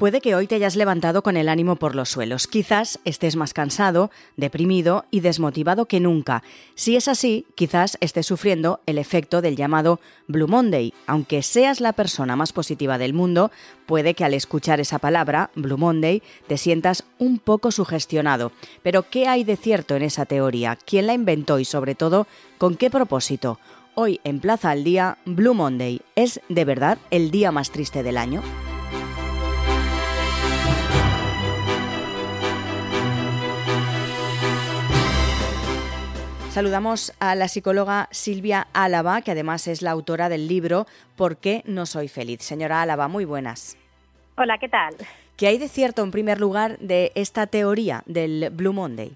Puede que hoy te hayas levantado con el ánimo por los suelos. Quizás estés más cansado, deprimido y desmotivado que nunca. Si es así, quizás estés sufriendo el efecto del llamado Blue Monday. Aunque seas la persona más positiva del mundo, puede que al escuchar esa palabra, Blue Monday, te sientas un poco sugestionado. Pero ¿qué hay de cierto en esa teoría? ¿Quién la inventó y sobre todo, con qué propósito? Hoy en Plaza al Día, Blue Monday. ¿Es de verdad el día más triste del año? Saludamos a la psicóloga Silvia Álava, que además es la autora del libro ¿Por qué no soy feliz? Señora Álava, muy buenas. Hola, ¿qué tal? ¿Qué hay de cierto, en primer lugar, de esta teoría del Blue Monday?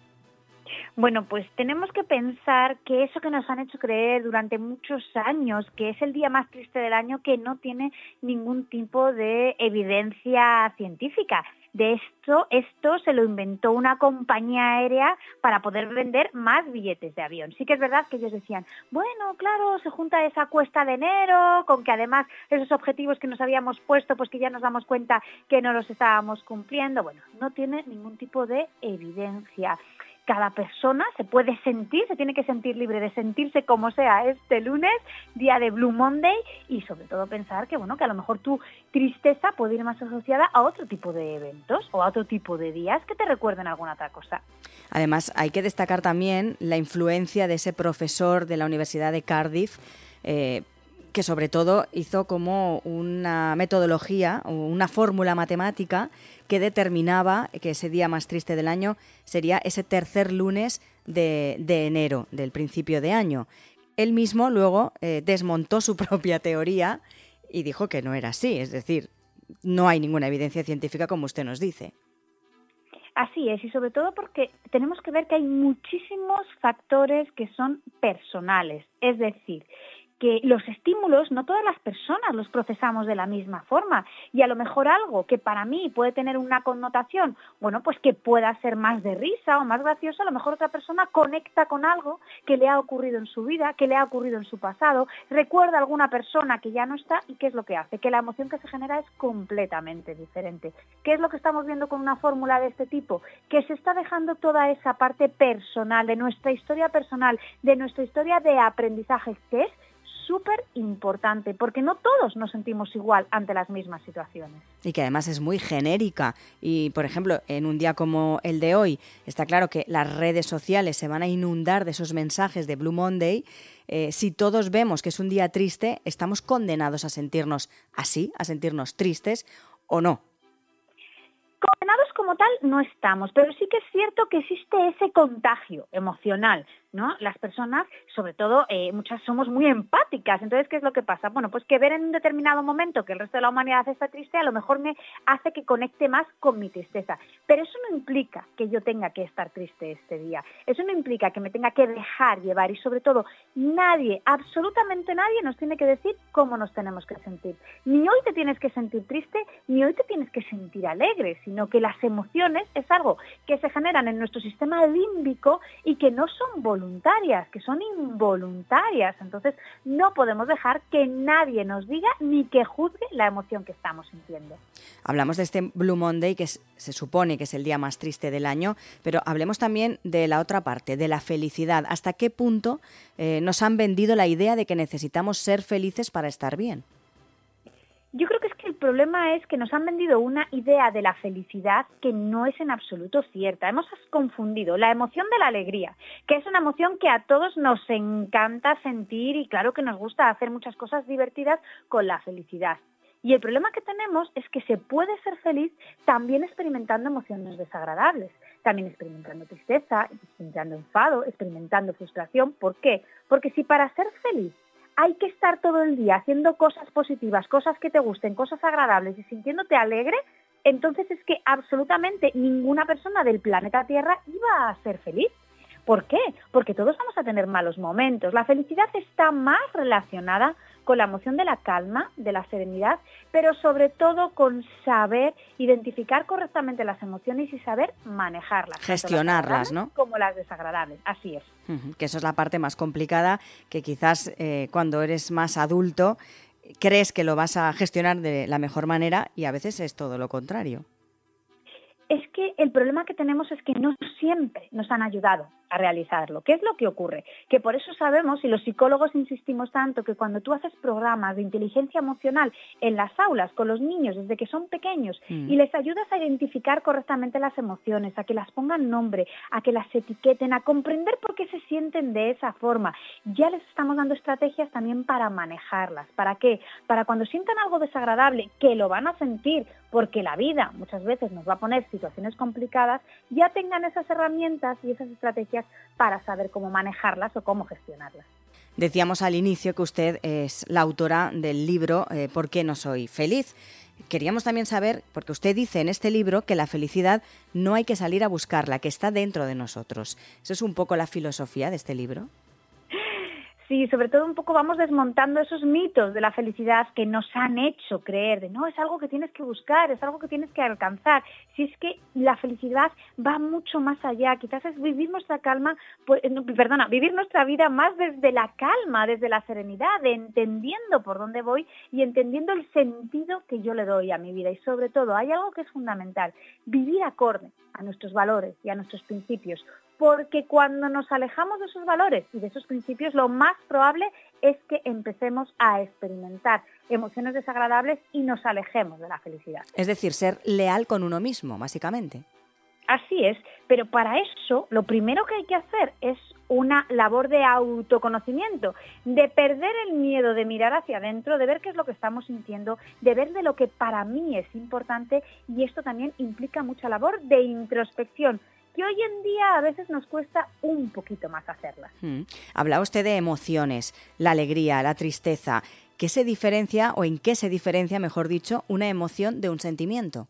Bueno, pues tenemos que pensar que eso que nos han hecho creer durante muchos años, que es el día más triste del año, que no tiene ningún tipo de evidencia científica. De esto, esto se lo inventó una compañía aérea para poder vender más billetes de avión. Sí que es verdad que ellos decían, bueno, claro, se junta esa cuesta de enero, con que además esos objetivos que nos habíamos puesto, pues que ya nos damos cuenta que no los estábamos cumpliendo. Bueno, no tiene ningún tipo de evidencia cada persona se puede sentir, se tiene que sentir libre de sentirse como sea este lunes, día de Blue Monday, y sobre todo pensar que bueno, que a lo mejor tu tristeza puede ir más asociada a otro tipo de eventos o a otro tipo de días que te recuerden alguna otra cosa. Además, hay que destacar también la influencia de ese profesor de la Universidad de Cardiff, eh, que sobre todo hizo como una metodología o una fórmula matemática que determinaba que ese día más triste del año sería ese tercer lunes de, enero, del principio de año. Él mismo luego eh, desmontó su propia teoría y dijo que no era así, es decir, no hay ninguna evidencia científica como usted nos dice. Así es, y sobre todo porque tenemos que ver que hay muchísimos factores que son personales, es decir, que los estímulos no todas las personas los procesamos de la misma forma y a lo mejor algo que para mí puede tener una connotación, bueno, pues que pueda ser más de risa o más gracioso, a lo mejor otra persona conecta con algo que le ha ocurrido en su vida, que le ha ocurrido en su pasado, recuerda a alguna persona que ya no está y qué es lo que hace, que la emoción que se genera es completamente diferente. ¿Qué es lo que estamos viendo con una fórmula de este tipo? Que se está dejando toda esa parte personal, de nuestra historia personal, de nuestra historia de aprendizaje, que es súper importante, porque no todos nos sentimos igual ante las mismas situaciones. Y que además es muy genérica. Y, por ejemplo, en un día como el de hoy, está claro que las redes sociales se van a inundar de esos mensajes de Blue Monday. Eh, si todos vemos que es un día triste, estamos condenados a sentirnos así, a sentirnos tristes o no. Condenados como tal no estamos, pero sí que es cierto que existe ese contagio emocional ¿no? Las personas, sobre todo, eh, muchas somos muy empáticas. Entonces, ¿qué es lo que pasa? Bueno, pues que ver en un determinado momento que el resto de la humanidad está triste, a lo mejor me hace que conecte más con mi tristeza. Pero eso no implica que yo tenga que estar triste este día. Eso no implica que me tenga que dejar llevar y sobre todo nadie, absolutamente nadie nos tiene que decir cómo nos tenemos que sentir. Ni hoy te tienes que sentir triste, ni hoy te tienes que sentir alegre, sino que las emociones es algo que se generan en nuestro sistema límbico y que no son voluntarias voluntarias, que son involuntarias. Entonces no podemos dejar que nadie nos diga ni que juzgue la emoción que estamos sintiendo. Hablamos de este Blue Monday, que se supone que es el día más triste del año, pero hablemos también de la otra parte, de la felicidad. ¿Hasta qué punto eh, nos han vendido la idea de que necesitamos ser felices para estar bien? Problema es que nos han vendido una idea de la felicidad que no es en absoluto cierta. Hemos confundido la emoción de la alegría, que es una emoción que a todos nos encanta sentir y claro que nos gusta hacer muchas cosas divertidas con la felicidad. Y el problema que tenemos es que se puede ser feliz también experimentando emociones desagradables, también experimentando tristeza, experimentando enfado, experimentando frustración. ¿Por qué? Porque si para ser feliz hay que estar todo el día haciendo cosas positivas, cosas que te gusten, cosas agradables y sintiéndote alegre, entonces es que absolutamente ninguna persona del planeta Tierra iba a ser feliz. ¿Por qué? Porque todos vamos a tener malos momentos. La felicidad está más relacionada con la emoción de la calma, de la serenidad, pero sobre todo con saber identificar correctamente las emociones y saber manejarlas. Gestionarlas, ¿no? Como las desagradables, así es. Que eso es la parte más complicada, que quizás eh, cuando eres más adulto crees que lo vas a gestionar de la mejor manera y a veces es todo lo contrario. Es que el problema que tenemos es que no siempre nos han ayudado a realizarlo. ¿Qué es lo que ocurre? Que por eso sabemos, y los psicólogos insistimos tanto, que cuando tú haces programas de inteligencia emocional en las aulas con los niños desde que son pequeños mm. y les ayudas a identificar correctamente las emociones, a que las pongan nombre, a que las etiqueten, a comprender por qué se sienten de esa forma, ya les estamos dando estrategias también para manejarlas. ¿Para qué? Para cuando sientan algo desagradable, que lo van a sentir, porque la vida muchas veces nos va a poner situaciones complicadas, ya tengan esas herramientas y esas estrategias para saber cómo manejarlas o cómo gestionarlas. Decíamos al inicio que usted es la autora del libro eh, ¿Por qué no soy feliz? Queríamos también saber, porque usted dice en este libro que la felicidad no hay que salir a buscarla, que está dentro de nosotros. ¿Eso es un poco la filosofía de este libro? Sí, sobre todo un poco vamos desmontando esos mitos de la felicidad que nos han hecho creer de no, es algo que tienes que buscar, es algo que tienes que alcanzar. Si es que la felicidad va mucho más allá, quizás es vivir nuestra calma, pues, perdona, vivir nuestra vida más desde la calma, desde la serenidad, entendiendo por dónde voy y entendiendo el sentido que yo le doy a mi vida. Y sobre todo, hay algo que es fundamental, vivir acorde a nuestros valores y a nuestros principios porque cuando nos alejamos de esos valores y de esos principios, lo más probable es que empecemos a experimentar emociones desagradables y nos alejemos de la felicidad. Es decir, ser leal con uno mismo, básicamente. Así es, pero para eso lo primero que hay que hacer es una labor de autoconocimiento, de perder el miedo de mirar hacia adentro, de ver qué es lo que estamos sintiendo, de ver de lo que para mí es importante y esto también implica mucha labor de introspección, que hoy en día a veces nos cuesta un poquito más hacerla. Mm. Habla usted de emociones, la alegría, la tristeza. ¿Qué se diferencia o en qué se diferencia, mejor dicho, una emoción de un sentimiento?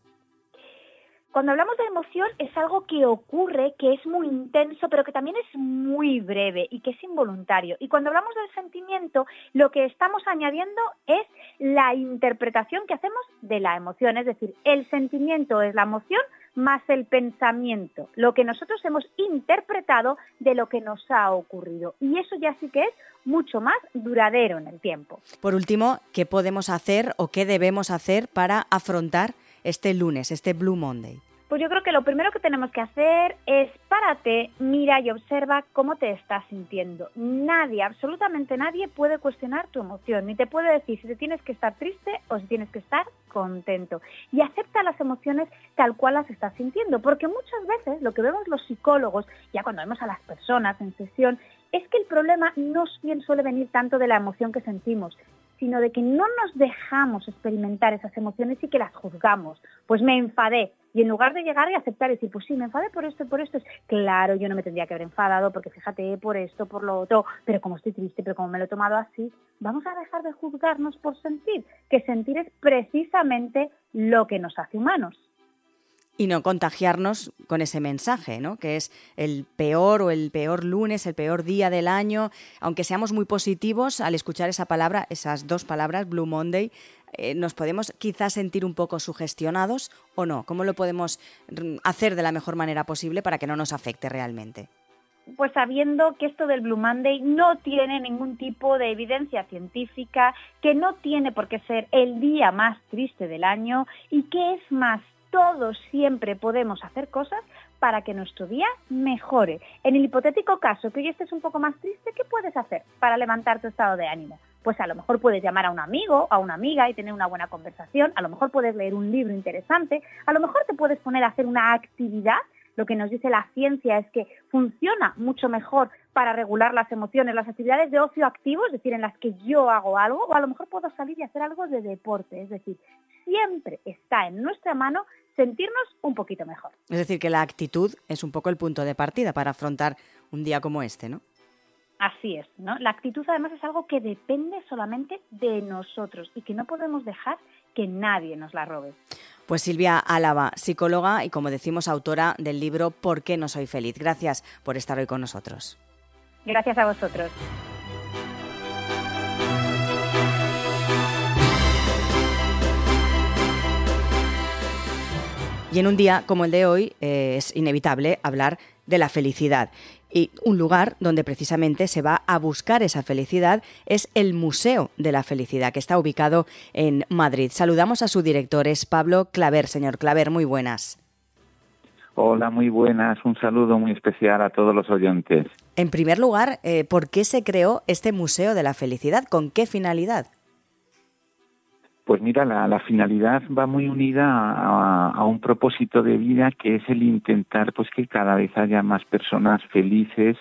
Cuando hablamos de emoción es algo que ocurre, que es muy intenso, pero que también es muy breve y que es involuntario. Y cuando hablamos del sentimiento, lo que estamos añadiendo es la interpretación que hacemos de la emoción. Es decir, el sentimiento es la emoción más el pensamiento, lo que nosotros hemos interpretado de lo que nos ha ocurrido. Y eso ya sí que es mucho más duradero en el tiempo. Por último, ¿qué podemos hacer o qué debemos hacer para afrontar este lunes, este Blue Monday? Pues yo creo que lo primero que tenemos que hacer es párate, mira y observa cómo te estás sintiendo. Nadie, absolutamente nadie puede cuestionar tu emoción, ni te puede decir si te tienes que estar triste o si tienes que estar contento. Y acepta las emociones tal cual las estás sintiendo, porque muchas veces lo que vemos los psicólogos, ya cuando vemos a las personas en sesión, es que el problema no bien suele venir tanto de la emoción que sentimos, sino de que no nos dejamos experimentar esas emociones y que las juzgamos. Pues me enfadé. Y en lugar de llegar y aceptar y decir, pues sí, me enfadé por esto, por esto, es claro, yo no me tendría que haber enfadado porque fíjate, por esto, por lo otro, pero como estoy triste, pero como me lo he tomado así, vamos a dejar de juzgarnos por sentir, que sentir es precisamente lo que nos hace humanos y no contagiarnos con ese mensaje, ¿no? Que es el peor o el peor lunes, el peor día del año. Aunque seamos muy positivos al escuchar esa palabra, esas dos palabras, Blue Monday, eh, nos podemos quizás sentir un poco sugestionados o no. ¿Cómo lo podemos mm, hacer de la mejor manera posible para que no nos afecte realmente? pues sabiendo que esto del Blue Monday no tiene ningún tipo de evidencia científica, que no tiene por qué ser el día más triste del año y que es más todos siempre podemos hacer cosas para que nuestro día mejore. En el hipotético caso que hoy estés un poco más triste, ¿qué puedes hacer para levantar tu estado de ánimo? Pues a lo mejor puedes llamar a un amigo, a una amiga y tener una buena conversación, a lo mejor puedes leer un libro interesante, a lo mejor te puedes poner a hacer una actividad lo que nos dice la ciencia es que funciona mucho mejor para regular las emociones, las actividades de ocio activo, es decir, en las que yo hago algo, o a lo mejor puedo salir y hacer algo de deporte, es decir, siempre está en nuestra mano sentirnos un poquito mejor. Es decir, que la actitud es un poco el punto de partida para afrontar un día como este, ¿no? Así es, ¿no? La actitud además es algo que depende solamente de nosotros y que no podemos dejar que nadie nos la robe. Pues Silvia Álava, psicóloga y como decimos autora del libro ¿Por qué no soy feliz? Gracias por estar hoy con nosotros. Gracias a vosotros. Y en un día como el de hoy eh, es inevitable hablar de la felicidad. Y un lugar donde precisamente se va a buscar esa felicidad es el Museo de la Felicidad, que está ubicado en Madrid. Saludamos a su director, es Pablo Claver. Señor Claver, muy buenas. Hola, muy buenas. Un saludo muy especial a todos los oyentes. En primer lugar, eh, ¿por qué se creó este Museo de la Felicidad? ¿Con qué finalidad? Pues mira, la, finalidad va muy unida a, un propósito de vida que es el intentar pues que cada vez haya más personas felices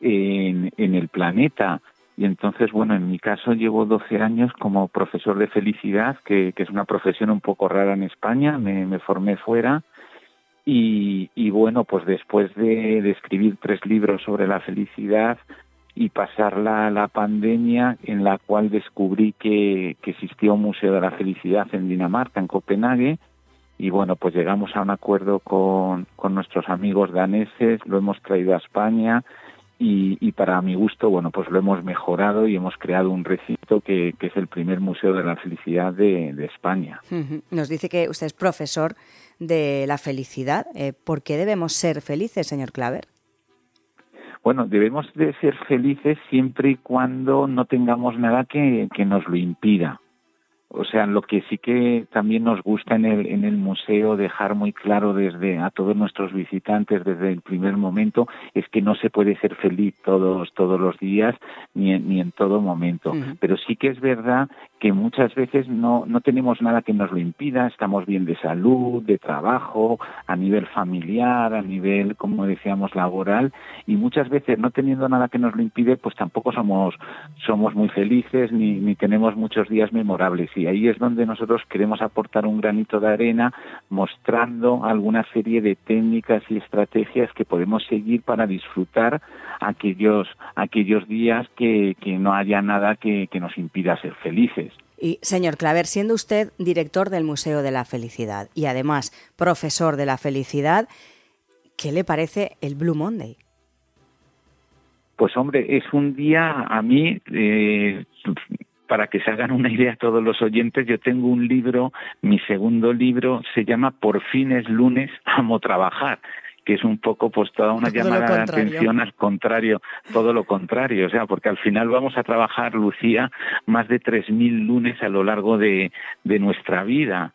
en, el planeta. Y entonces, bueno, en mi caso llevo 12 años como profesor de felicidad, que, es una profesión un poco rara en España, me formé fuera y, bueno, pues después de, escribir tres libros sobre la felicidad y pasar la, la pandemia en la cual descubrí que, que existía un museo de la felicidad en Dinamarca, en Copenhague, y bueno, pues llegamos a un acuerdo con, con nuestros amigos daneses, lo hemos traído a España y, para mi gusto, bueno, pues lo hemos mejorado y hemos creado un recinto que, es el primer museo de la felicidad de, España. Nos dice que usted es profesor de la felicidad. Eh, ¿Por qué debemos ser felices, señor Claver? Bueno, debemos de ser felices siempre y cuando no tengamos nada que nos lo impida. O sea, lo que sí que también nos gusta en el, en el museo dejar muy claro desde a todos nuestros visitantes desde el primer momento es que no se puede ser feliz todos todos los días ni en, ni en todo momento. Pero sí que es verdad que muchas veces no, no tenemos nada que nos lo impida, estamos bien de salud, de trabajo, a nivel familiar, a nivel, como decíamos, laboral, y muchas veces no teniendo nada que nos lo impide, pues tampoco somos, somos muy felices ni, ni tenemos muchos días memorables y ahí es donde nosotros queremos aportar un granito de arena mostrando alguna serie de técnicas y estrategias que podemos seguir para disfrutar aquellos, aquellos días que, que no haya nada que, que nos impida ser felices. Y, señor Claver, siendo usted director del Museo de la Felicidad y además profesor de la felicidad, ¿qué le parece el Blue Monday? Pues hombre, es un día a mí eh, para que se hagan una idea todos los oyentes, yo tengo un libro, mi segundo libro se llama Por fines lunes amo trabajar que es un poco pues toda una llamada de atención al contrario, todo lo contrario, o sea, porque al final vamos a trabajar, Lucía, más de 3.000 lunes a lo largo de, de nuestra vida.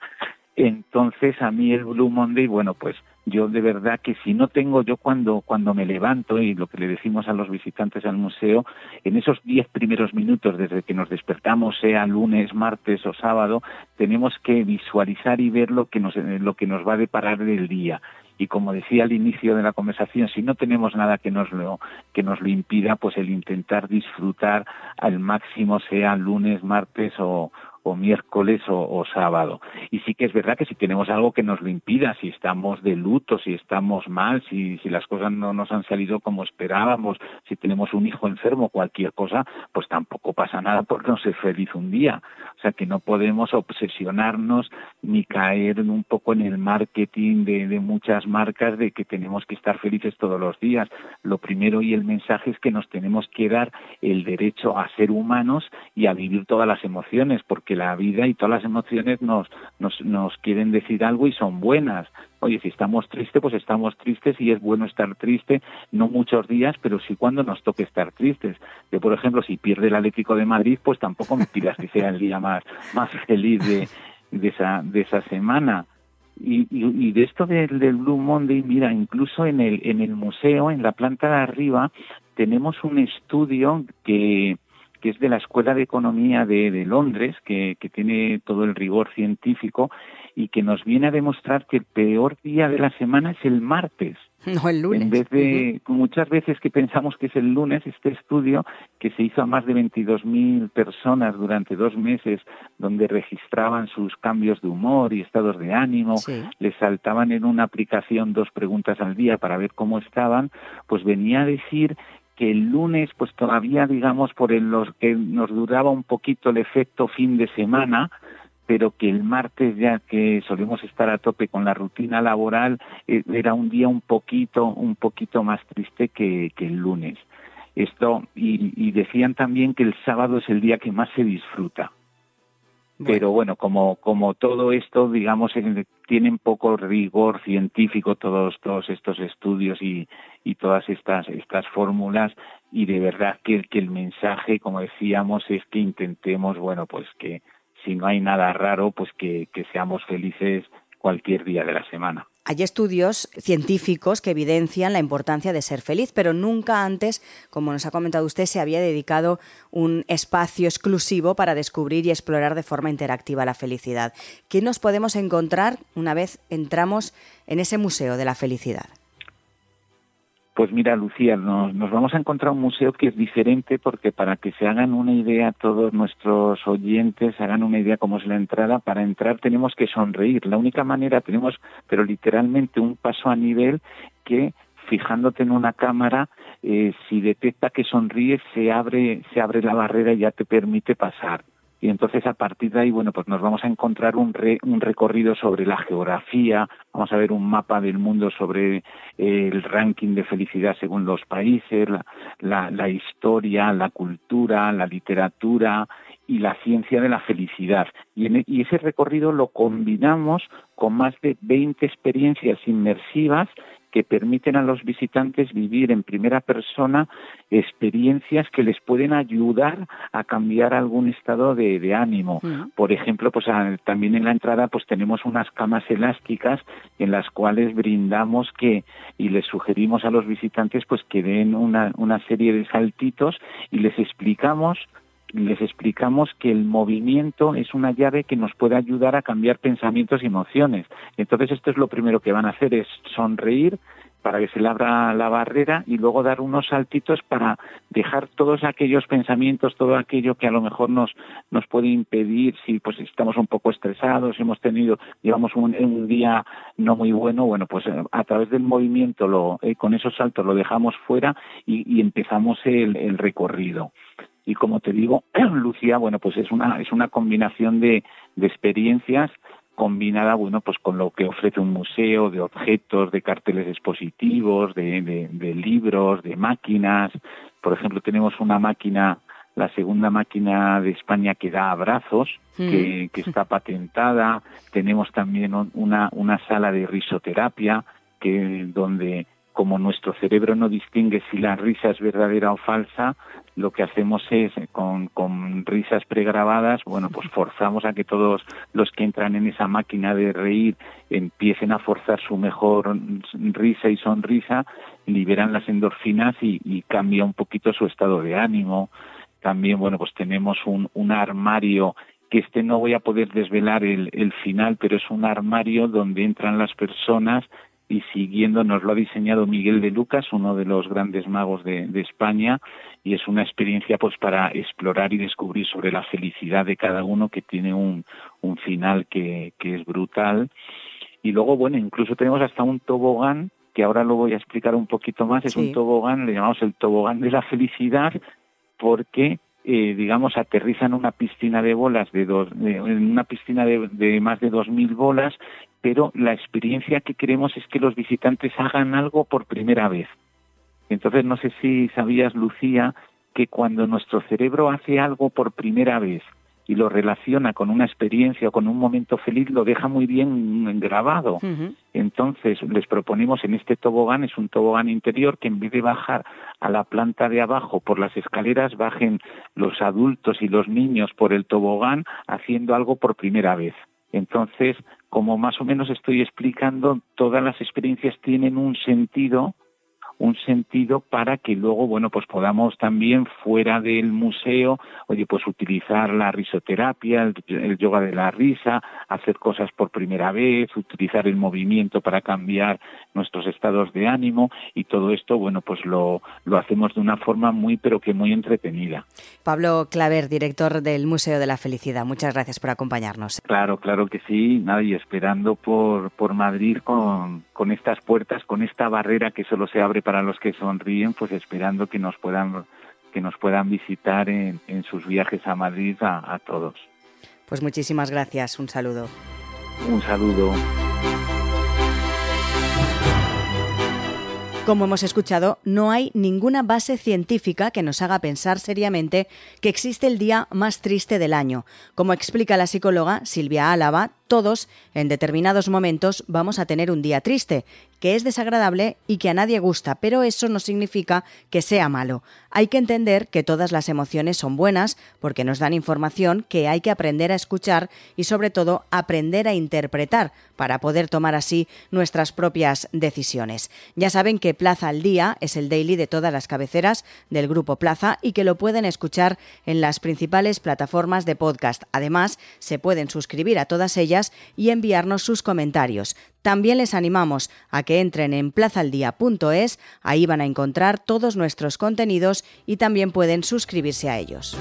Entonces a mí el Blue Monday, bueno, pues yo de verdad que si no tengo yo cuando cuando me levanto y lo que le decimos a los visitantes al museo en esos diez primeros minutos desde que nos despertamos sea lunes martes o sábado tenemos que visualizar y ver lo que nos lo que nos va a deparar el día. Y como decía al inicio de la conversación si no tenemos nada que nos lo que nos lo impida pues el intentar disfrutar al máximo sea lunes martes o o miércoles o, sábado. Y sí que es verdad que si tenemos algo que nos lo impida, si estamos de luto, si estamos mal, si, si las cosas no nos han salido como esperábamos, si tenemos un hijo enfermo, cualquier cosa, pues tampoco pasa nada por no ser feliz un día. O sea que no podemos obsesionarnos ni caer un poco en el marketing de, de muchas marcas de que tenemos que estar felices todos los días. Lo primero y el mensaje es que nos tenemos que dar el derecho a ser humanos y a vivir todas las emociones, porque la vida y todas las emociones nos, nos, nos quieren decir algo y son buenas. Oye, si estamos tristes, pues estamos tristes y es bueno estar triste, no muchos días, pero sí cuando nos toque estar tristes. Yo, por ejemplo, si pierde el Atlético de Madrid, pues tampoco me pidas que sea el día más, más feliz de, de, esa, de esa semana. Y, y, de esto del, del, Blue Monday, mira, incluso en el, en el museo, en la planta de arriba, tenemos un estudio que, que es de la Escuela de Economía de, de Londres, que, que, tiene todo el rigor científico y que nos viene a demostrar que el peor día de la semana es el martes. No el lunes. En vez de, muchas veces que pensamos que es el lunes, este estudio que se hizo a más de 22.000 personas durante dos meses, donde registraban sus cambios de humor y estados de ánimo, les saltaban en una aplicación dos preguntas al día para ver cómo estaban, pues venía a decir que el lunes pues todavía digamos por el, los que nos duraba un poquito el efecto fin de semana pero que el martes ya que solemos estar a tope con la rutina laboral eh, era un día un poquito un poquito más triste que, el lunes. Esto y decían también que el sábado es el día que más se disfruta Pero bueno, como, como todo esto, digamos, tienen poco rigor científico todos, todos estos estudios y, y todas estas, estas fórmulas y de verdad que, que el mensaje, como decíamos, es que intentemos, bueno, pues que si no hay nada raro, pues que, que seamos felices cualquier día de la semana. Hay estudios científicos que evidencian la importancia de ser feliz, pero nunca antes, como nos ha comentado usted, se había dedicado un espacio exclusivo para descubrir y explorar de forma interactiva la felicidad. ¿Qué nos podemos encontrar una vez entramos en ese museo de la felicidad? Pues mira, Lucía, nos, vamos a encontrar un museo que es diferente porque para que se hagan una idea todos nuestros oyentes, hagan una idea cómo es la entrada, para entrar tenemos que sonreír. La única manera tenemos, pero literalmente un paso a nivel que fijándote en una cámara, eh, si detecta que sonríes, se abre, se abre la barrera y ya te permite pasar y entonces a partir de ahí, bueno, pues nos vamos a encontrar un, un recorrido sobre la geografía, vamos a ver un mapa del mundo sobre eh, el ranking de felicidad según los países, la, la, historia, la cultura, la literatura y la ciencia de la felicidad. Y, y ese recorrido lo combinamos con más de 20 experiencias inmersivas que permiten a los visitantes vivir en primera persona experiencias que les pueden ayudar a cambiar algún estado de, ánimo. Por ejemplo, pues también en la entrada pues tenemos unas camas elásticas en las cuales brindamos que y les sugerimos a los visitantes pues que den una, una serie de saltitos y les explicamos les explicamos que el movimiento es una llave que nos puede ayudar a cambiar pensamientos y emociones. Entonces esto es lo primero que van a hacer, es sonreír para que se le abra la barrera y luego dar unos saltitos para dejar todos aquellos pensamientos, todo aquello que a lo mejor nos, nos puede impedir si pues estamos un poco estresados, hemos tenido, llevamos un, día no muy bueno, bueno, pues a través del movimiento lo, eh, con esos saltos lo dejamos fuera y, empezamos el recorrido y como te digo, Lucía, bueno, pues es una, es una combinación de, de experiencias combinada, bueno, pues con lo que ofrece un museo de objetos, de carteles expositivos, de, de, de libros, de máquinas. Por ejemplo, tenemos una máquina la segunda máquina de España que da abrazos, mm. que, que, está patentada. Tenemos también una, una sala de risoterapia, que donde como nuestro cerebro no distingue si la risa es verdadera o falsa, lo que hacemos es, con, con risas pregrabadas, bueno, pues forzamos a que todos los que entran en esa máquina de reír empiecen a forzar su mejor risa y sonrisa, liberan las endorfinas y, cambia un poquito su estado de ánimo. También, bueno, pues tenemos un, un armario que este no voy a poder desvelar el, el final, pero es un armario donde entran las personas y siguiendo nos lo ha diseñado Miguel de Lucas, uno de los grandes magos de, España, y es una experiencia pues para explorar y descubrir sobre la felicidad de cada uno que tiene un, un final que, que es brutal. Y luego, bueno, incluso tenemos hasta un tobogán, que ahora lo voy a explicar un poquito más, es un tobogán, le llamamos el tobogán de la felicidad, porque eh, digamos, aterriza en una piscina de bolas de dos, en una piscina de, de más de dos mil bolas pero la experiencia que queremos es que los visitantes hagan algo por primera vez. Entonces, no sé si sabías, Lucía, que cuando nuestro cerebro hace algo por primera vez y lo relaciona con una experiencia o con un momento feliz, lo deja muy bien grabado. Entonces, les proponemos en este tobogán, es un tobogán interior, que en vez de bajar a la planta de abajo por las escaleras, bajen los adultos y los niños por el tobogán haciendo algo por primera vez. Entonces, como más o menos estoy explicando, todas las experiencias tienen un sentido un sentido para que luego, bueno, pues podamos también fuera del museo, oye, pues utilizar la risoterapia, el, yoga de la risa, hacer cosas por primera vez, utilizar el movimiento para cambiar nuestros estados de ánimo y todo esto, bueno, pues lo, lo hacemos de una forma muy, pero que muy entretenida. Pablo Claver, director del Museo de la Felicidad, muchas gracias por acompañarnos. Claro, claro que sí, nada, y esperando por, por Madrid con, con estas puertas, con esta barrera que solo se abre para los que sonríen, pues esperando que nos puedan que nos puedan visitar en, en sus viajes a Madrid a, a todos. Pues muchísimas gracias, un saludo. Un saludo. Como hemos escuchado, no hay ninguna base científica que nos haga pensar seriamente que existe el día más triste del año. Como explica la psicóloga Silvia Álava, todos, en determinados momentos, vamos a tener un día triste, que es desagradable y que a nadie gusta, pero eso no significa que sea malo. Hay que entender que todas las emociones son buenas porque nos dan información que hay que aprender a escuchar y sobre todo aprender a interpretar para poder tomar así nuestras propias decisiones. Ya saben que Plaza al Día es el daily de todas las cabeceras del grupo Plaza y que lo pueden escuchar en las principales plataformas de podcast. Además, se pueden suscribir a todas y enviarnos sus comentarios. También les animamos a que entren en plazaldía.es, ahí van a encontrar todos nuestros contenidos y también pueden suscribirse a ellos.